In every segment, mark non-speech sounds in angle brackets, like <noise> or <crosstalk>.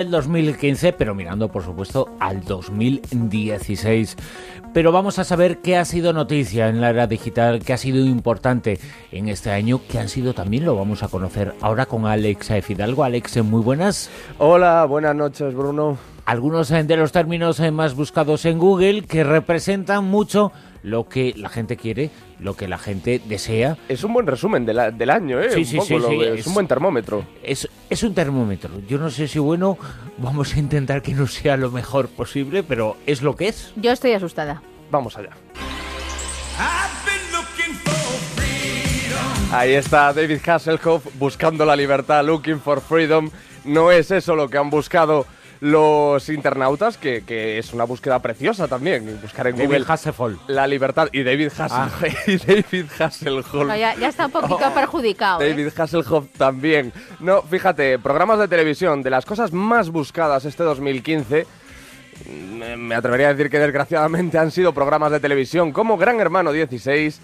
el 2015, pero mirando por supuesto al 2016. Pero vamos a saber qué ha sido noticia en la era digital, qué ha sido importante en este año, qué han sido también lo vamos a conocer ahora con Alex Fidalgo. Alex, muy buenas. Hola, buenas noches Bruno. Algunos de los términos más buscados en Google que representan mucho lo que la gente quiere, lo que la gente desea. Es un buen resumen del año, ¿eh? Sí, sí, sí, es, un buen termómetro. Es, es un termómetro. Yo no sé si bueno, vamos a intentar que no sea lo mejor posible, pero es lo que es. Yo estoy asustada. Vamos allá. Ahí está David Hasselhoff buscando la libertad, looking for freedom. No es eso lo que han buscado los internautas, que, que, es una búsqueda preciosa también. Buscar en David Google la libertad. Y David, ah. Hasselhoff. <laughs> ya, está un poquito oh, perjudicado. ¿eh? David Hasselhoff también. No, fíjate, programas de televisión, de las cosas más buscadas este 2015 me atrevería a decir que desgraciadamente han sido programas de televisión como Gran Hermano 16,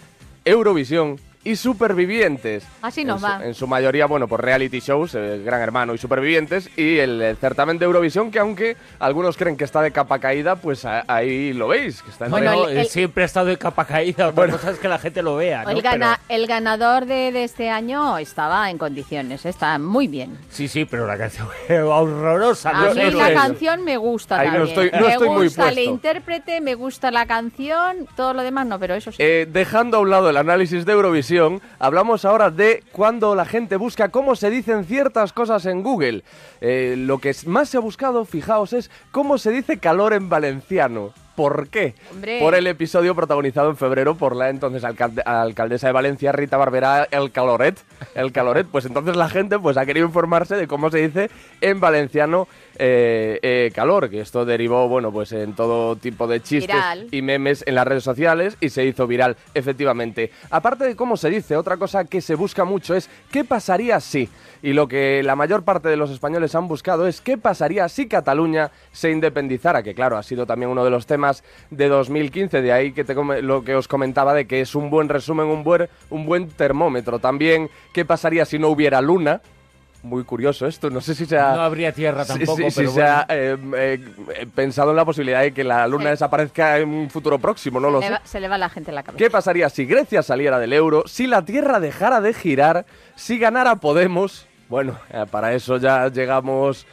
Eurovisión y Supervivientes. Así nos va. en su mayoría, bueno, por reality shows, eh, Gran Hermano y Supervivientes, y el, certamen de Eurovisión, que aunque algunos creen que está de capa caída, pues ahí lo veis. Que está bueno, siempre ha estado de capa caída, otra cosa es que la gente lo vea. El, el ganador de, este año estaba en condiciones, está muy bien. Sí, sí, pero la canción <laughs> es horrorosa. A mí la canción me gusta también. No estoy, me gusta el intérprete, me gusta la canción, todo lo demás no, pero eso sí. Eh, dejando a un lado el análisis de Eurovisión, hablamos ahora de cuando la gente busca cómo se dicen ciertas cosas en Google. Eh, lo que más se ha buscado, fijaos, es cómo se dice calor en valenciano. ¿Por qué? Por el episodio protagonizado en febrero por la entonces alcaldesa de Valencia, Rita Barbera, el caloret. El caloret, pues entonces la gente pues ha querido informarse de cómo se dice en valenciano eh, eh, calor, que esto derivó, bueno, pues en todo tipo de chistes y memes en las redes sociales y se hizo viral, efectivamente. Aparte de cómo se dice, otra cosa que se busca mucho es ¿qué pasaría si? Y lo que la mayor parte de los españoles han buscado es ¿qué pasaría si Cataluña se independizara? Que claro, ha sido también uno de los temas de 2015, de ahí que te lo que os comentaba de que es un buen resumen, un buen, un buen termómetro. También, ¿qué pasaría si no hubiera luna? Muy curioso esto. No sé si se ha... No habría tierra tampoco, si, pero se ha eh, eh, pensado en la posibilidad de que la luna desaparezca en un futuro próximo, no se lo sé. se le va la gente la cabeza. ¿Qué pasaría si Grecia saliera del euro, si la tierra dejara de girar, si ganara Podemos? Bueno, eh, para eso ya llegamos...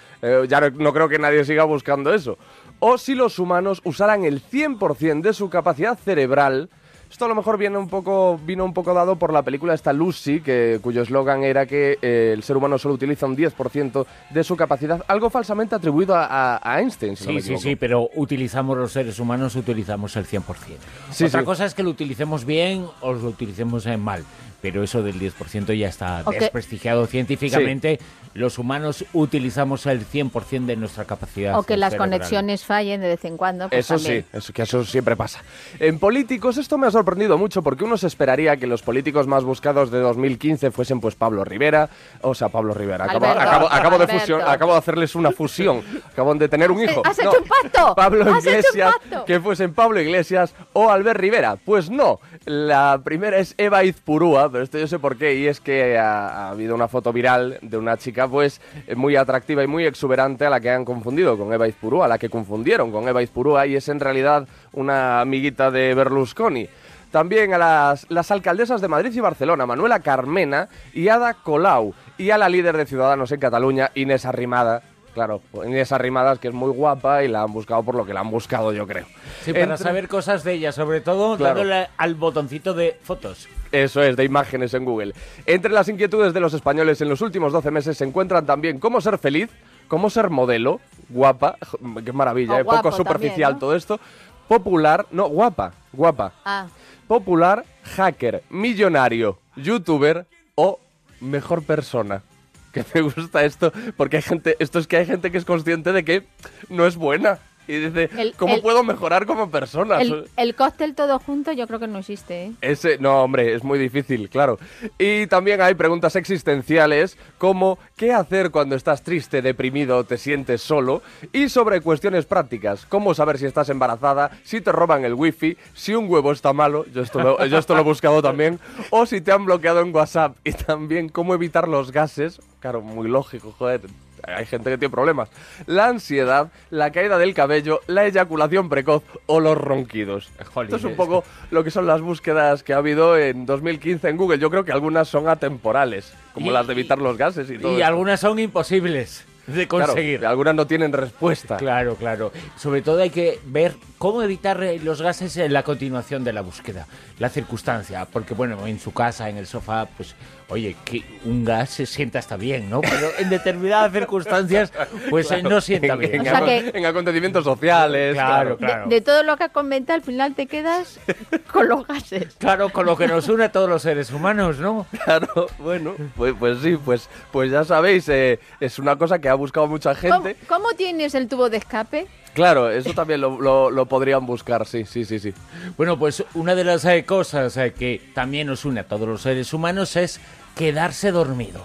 ya no creo que nadie siga buscando eso. O si los humanos usaran el 100% de su capacidad cerebral esto a lo mejor viene un poco, vino un poco dado por la película esta Lucy, que, cuyo eslogan era que eh, el ser humano solo utiliza un 10% de su capacidad, algo falsamente atribuido a, Einstein. sí, sí, sí, pero utilizamos los seres humanos, utilizamos el 100%. Otra cosa es que lo utilicemos bien o lo utilicemos mal pero eso del 10% ya está desprestigiado científicamente. Los humanos utilizamos el 100% de nuestra capacidad. O que las conexiones fallen de vez en cuando. Pues eso sí, eso, que eso siempre pasa. En políticos esto me ha sorprendido mucho porque uno se esperaría que los políticos más buscados de 2015 fuesen pues Pablo Rivera, o sea, Pablo Rivera. Acabo, de, fusión, acabo de hacerles una fusión. Acabo de tener un hijo. ¿Has hecho un pacto? Pablo Iglesias, que fuesen Pablo Iglesias o Albert Rivera. Pues no, la primera es Eva Izpurúa, pero esto yo sé por qué, y es que ha, habido una foto viral de una chica pues muy atractiva y muy exuberante a la que han confundido con Eva Izpurúa, a la que confundieron con Eva Izpurúa y es en realidad una amiguita de Berlusconi. También a las, las alcaldesas de Madrid y Barcelona, Manuela Carmena y Ada Colau, y a la líder de Ciudadanos en Cataluña, Inés Arrimada, Claro, Inés Arrimadas, que es muy guapa y la han buscado por lo que la han buscado, yo creo. Sí, para saber cosas de ella, sobre todo dándole al botoncito de fotos. Eso es, de imágenes en Google. Entre las inquietudes de los españoles en los últimos 12 meses se encuentran también cómo ser feliz, cómo ser modelo, guapa, <laughs> qué maravilla, ¿eh? poco superficial todo esto, popular, no, guapa, guapa, ah. popular, hacker, millonario, youtuber o mejor persona que me gusta esto, porque hay gente, esto es que hay gente que es consciente de que no es buena. Y dice, ¿cómo puedo mejorar como persona? El, cóctel todo junto yo creo que no existe. ¿eh? Ese, no, hombre, es muy difícil, claro. Y también hay preguntas existenciales como ¿qué hacer cuando estás triste, deprimido o te sientes solo? Y sobre cuestiones prácticas, cómo saber si estás embarazada, si te roban el wifi, si un huevo está malo, yo esto lo, yo esto lo he buscado también, o si te han bloqueado en WhatsApp y también cómo evitar los gases, claro, muy lógico, joder, hay gente que tiene problemas. La ansiedad, la caída del cabello, la eyaculación precoz o los ronquidos. Esto es un poco lo que son las búsquedas que ha habido en 2015 en Google. Yo creo que algunas son atemporales, como las de evitar los gases y todo. Y algunas son imposibles de conseguir. algunas no tienen respuesta. Claro, claro. Sobre todo hay que ver cómo evitar eh, los gases en la continuación de la búsqueda, la circunstancia, porque bueno, en su casa, en el sofá, pues oye, que un gas se sienta hasta bien, ¿no? Pero en determinadas <laughs> circunstancias, pues eh, no sienta bien. En, acontecimientos sociales. Claro, claro. De, todo lo que ha comentado, al final te quedas <laughs> con los gases. Claro, con lo que nos une a todos los seres humanos, ¿no? Claro, bueno, pues, pues sí, pues, pues ya sabéis, eh, es una cosa que ha buscado mucha gente. ¿Cómo, tienes el tubo de escape? Claro, eso también lo, lo, podrían buscar, sí, sí, sí, sí. Bueno, pues una de las eh, cosas que también nos une a todos los seres humanos es quedarse dormido.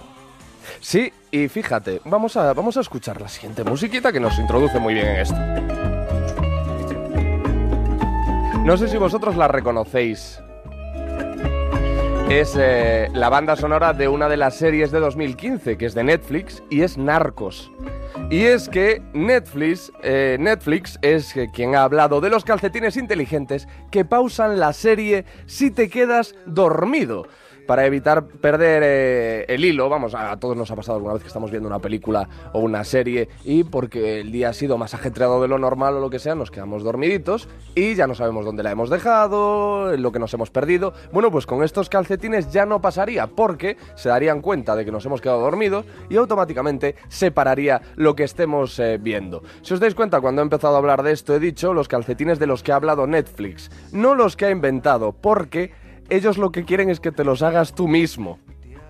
Sí, y fíjate, vamos a, vamos a escuchar la siguiente musiquita que nos introduce muy bien en esto. No sé si vosotros la reconocéis. Es eh, la banda sonora de una de las series de 2015, que es de Netflix, y es Narcos. Y es que Netflix, eh, Netflix es quien ha hablado de los calcetines inteligentes que pausan la serie si te quedas dormido para evitar perder eh, el hilo. Vamos, a, todos nos ha pasado alguna vez que estamos viendo una película o una serie y porque el día ha sido más ajetreado de lo normal o lo que sea, nos quedamos dormiditos y ya no sabemos dónde la hemos dejado, lo que nos hemos perdido. Bueno, pues con estos calcetines ya no pasaría porque se darían cuenta de que nos hemos quedado dormidos y automáticamente se pararía lo que estemos eh, viendo. Si os dais cuenta, cuando he empezado a hablar de esto he dicho los calcetines de los que ha hablado Netflix, no los que ha inventado, porque ellos lo que quieren es que te los hagas tú mismo.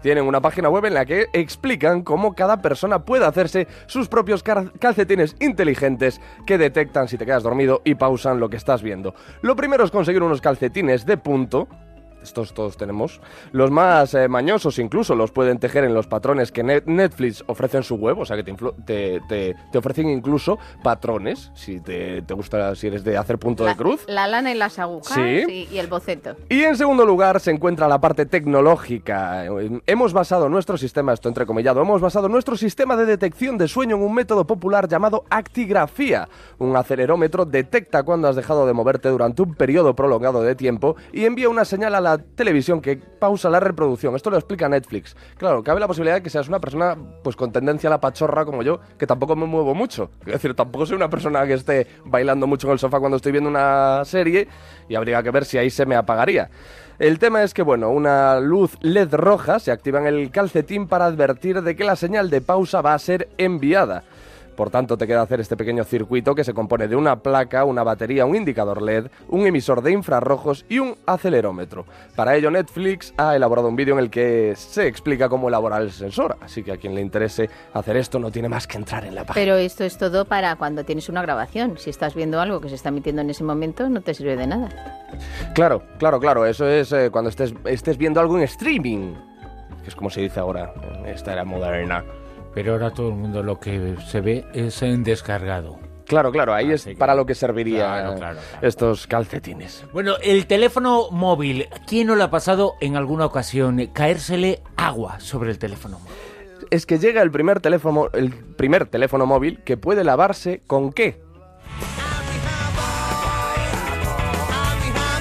Tienen una página web en la que explican cómo cada persona puede hacerse sus propios calcetines inteligentes que detectan si te quedas dormido y pausan lo que estás viendo. Lo primero es conseguir unos calcetines de punto, estos todos tenemos. Los más eh, mañosos incluso los pueden tejer en los patrones que Netflix ofrece en su web, o sea que te, te, ofrecen incluso patrones, si te, gusta, si eres de hacer punto de cruz. La lana y las agujas ¿Sí? y el boceto. Y en segundo lugar se encuentra la parte tecnológica. Hemos basado nuestro sistema, esto entrecomillado, hemos basado nuestro sistema de detección de sueño en un método popular llamado actigrafía. Un acelerómetro detecta cuando has dejado de moverte durante un periodo prolongado de tiempo y envía una señal a la televisión que pausa la reproducción. Esto lo explica Netflix. Claro, cabe la posibilidad de que seas una persona pues con tendencia a la pachorra como yo, que tampoco me muevo mucho. Es decir, tampoco soy una persona que esté bailando mucho en el sofá cuando estoy viendo una serie y habría que ver si ahí se me apagaría. El tema es que, bueno, una luz LED roja se activa en el calcetín para advertir de que la señal de pausa va a ser enviada. Por tanto, te queda hacer este pequeño circuito que se compone de una placa, una batería, un indicador LED, un emisor de infrarrojos y un acelerómetro. Para ello, Netflix ha elaborado un vídeo en el que se explica cómo elaborar el sensor, así que a quien le interese hacer esto no tiene más que entrar en la página. Pero esto es todo para cuando tienes una grabación. Si estás viendo algo que se está emitiendo en ese momento, no te sirve de nada. Claro, claro, claro. Eso es eh, cuando estés, estés viendo algo en streaming, que es como se dice ahora esta era moderna. Pero ahora todo el mundo lo que se ve es en descargado. Claro, claro, ahí es para lo que servirían estos calcetines. Bueno, el teléfono móvil, ¿quién no le ha pasado en alguna ocasión caérsele agua sobre el teléfono móvil? Es que llega el primer teléfono, el primer teléfono móvil que puede lavarse con qué?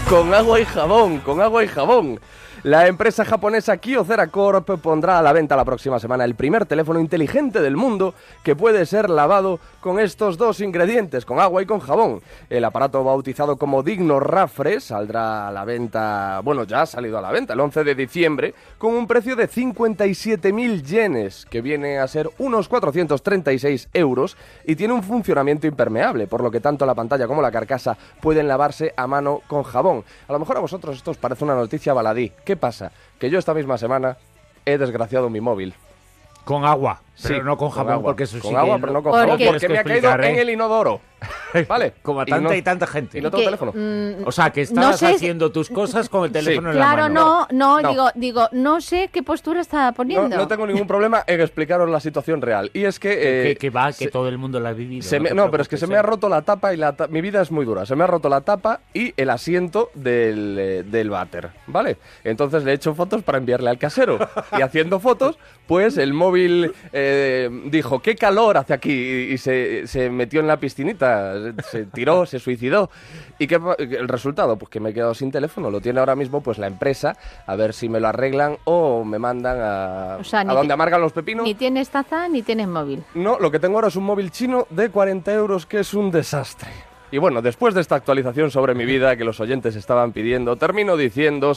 Con agua y jabón, con agua y jabón. La empresa japonesa Kyocera Corp pondrá a la venta la próxima semana el primer teléfono inteligente del mundo que puede ser lavado con estos dos ingredientes, con agua y con jabón. El aparato bautizado como Digno Rafre saldrá a la venta, bueno, ya ha salido a la venta el 11 de diciembre, con un precio de 57.000 yenes, que viene a ser unos 436 euros, y tiene un funcionamiento impermeable, por lo que tanto la pantalla como la carcasa pueden lavarse a mano con jabón. A lo mejor a vosotros esto os parece una noticia baladí. ¿Qué pasa? Que yo esta misma semana he desgraciado mi móvil. Con agua, pero no con jabón, porque eso Con agua, pero no con jabón, porque me ha caído en ¿eh? el inodoro. <laughs> ¿Vale? Como a tanta y, tanta gente. Y no tengo teléfono. o sea, que estás haciendo tus cosas con el teléfono en la mano. Claro, no, no, digo, digo, no sé qué postura está poniendo. No, tengo ningún problema en explicaros la situación real. Y es que... Eh, que, va, que todo el mundo la ha vivido. no, pero es que se me ha roto la tapa y la mi vida es muy dura. Se me ha roto la tapa y el asiento del, eh, del váter, ¿vale? Entonces le he hecho fotos para enviarle al casero. <laughs> y haciendo fotos, pues el móvil eh, dijo, qué calor hace aquí, y, se, se, metió en la piscinita, se tiró, <laughs> se suicidó. ¿Y qué, el resultado? Pues que me he quedado sin teléfono, lo tiene ahora mismo pues la empresa, a ver si me lo arreglan o me mandan a, a donde amargan los pepinos. Ni tienes taza ni tienes móvil. No, lo que tengo ahora es un móvil chino de 40 euros que es un desastre. Y bueno, después de esta actualización sobre mi vida que los oyentes estaban pidiendo, termino diciendo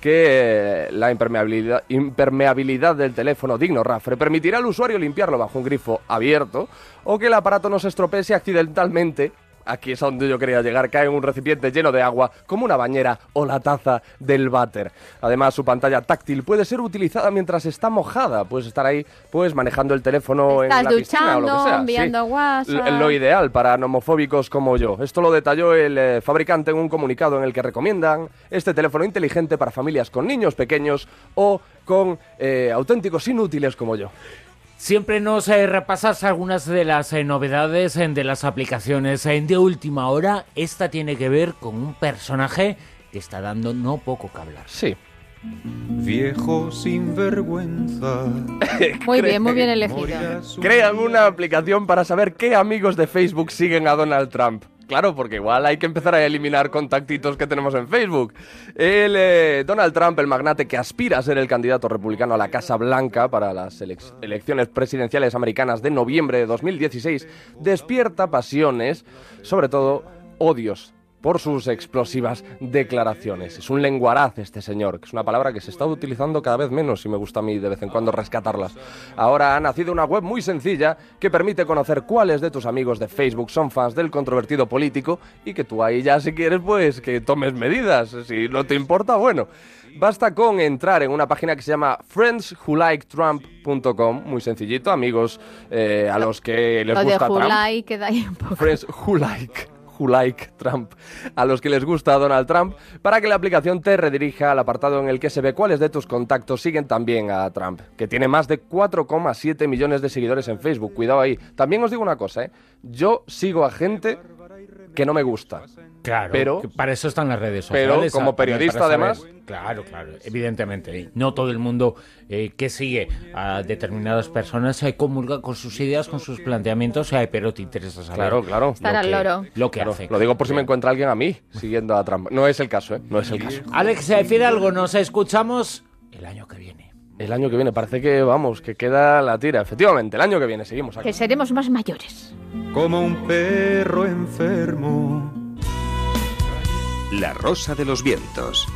que la impermeabilidad, impermeabilidad del teléfono digno Rafre permitirá al usuario limpiarlo bajo un grifo abierto o que el aparato no se estropee accidentalmente aquí es a donde yo quería llegar, cae en un recipiente lleno de agua, como una bañera o la taza del váter. Además, su pantalla táctil puede ser utilizada mientras está mojada. Puedes estar ahí, pues, manejando el teléfono en la piscina o lo que sea. enviando WhatsApp. Lo ideal para nomofóbicos como yo. Esto lo detalló el eh, fabricante en un comunicado en el que recomiendan este teléfono inteligente para familias con niños pequeños o con eh, auténticos inútiles como yo. Siempre nos eh, repasas algunas de las eh, novedades eh, de las aplicaciones de última hora. Esta tiene que ver con un personaje que está dando no poco que hablar. Sí. Viejo sin vergüenza. <laughs> muy bien, muy bien elegido. Crean una aplicación para saber qué amigos de Facebook siguen a Donald Trump. Claro, porque igual hay que empezar a eliminar contactitos que tenemos en Facebook. El, eh, Donald Trump, el magnate que aspira a ser el candidato republicano a la Casa Blanca para las elecciones presidenciales americanas de noviembre de 2016, despierta pasiones, sobre todo odios por sus explosivas declaraciones. Es un lenguaraz este señor, que es una palabra que se está utilizando cada vez menos y me gusta a mí de vez en cuando rescatarlas. Ahora ha nacido una web muy sencilla que permite conocer cuáles de tus amigos de Facebook son fans del controvertido político y que tú ahí ya si quieres pues que tomes medidas. Si no te importa, bueno. Basta con entrar en una página que se llama friendswholiketrump.com, muy sencillito, amigos eh, a los que les gusta Trump. Friends who like like Trump, a los que les gusta Donald Trump, para que la aplicación te redirija al apartado en el que se ve cuáles de tus contactos siguen también a Trump, que tiene más de 4,7 millones de seguidores en Facebook. Cuidado ahí. También os digo una cosa, ¿eh? Yo sigo a gente que no me gusta. Claro, pero para eso están las redes sociales. Pero como periodista además... Claro, claro, evidentemente. No todo el mundo eh, que sigue a determinadas personas se comulga con sus ideas, con sus planteamientos, pero te interesa saber. Claro, claro. Estar al loro. Lo que hace. Lo digo por si me encuentra alguien a mí siguiendo a Trump. No es el caso, ¿eh? No es el caso. Alex decir algo, nos escuchamos el año que viene. El año que viene, parece que vamos, que queda la tira. Efectivamente, el año que viene seguimos aquí. Que seremos más mayores. Como un perro enfermo la Rosa de los Vientos.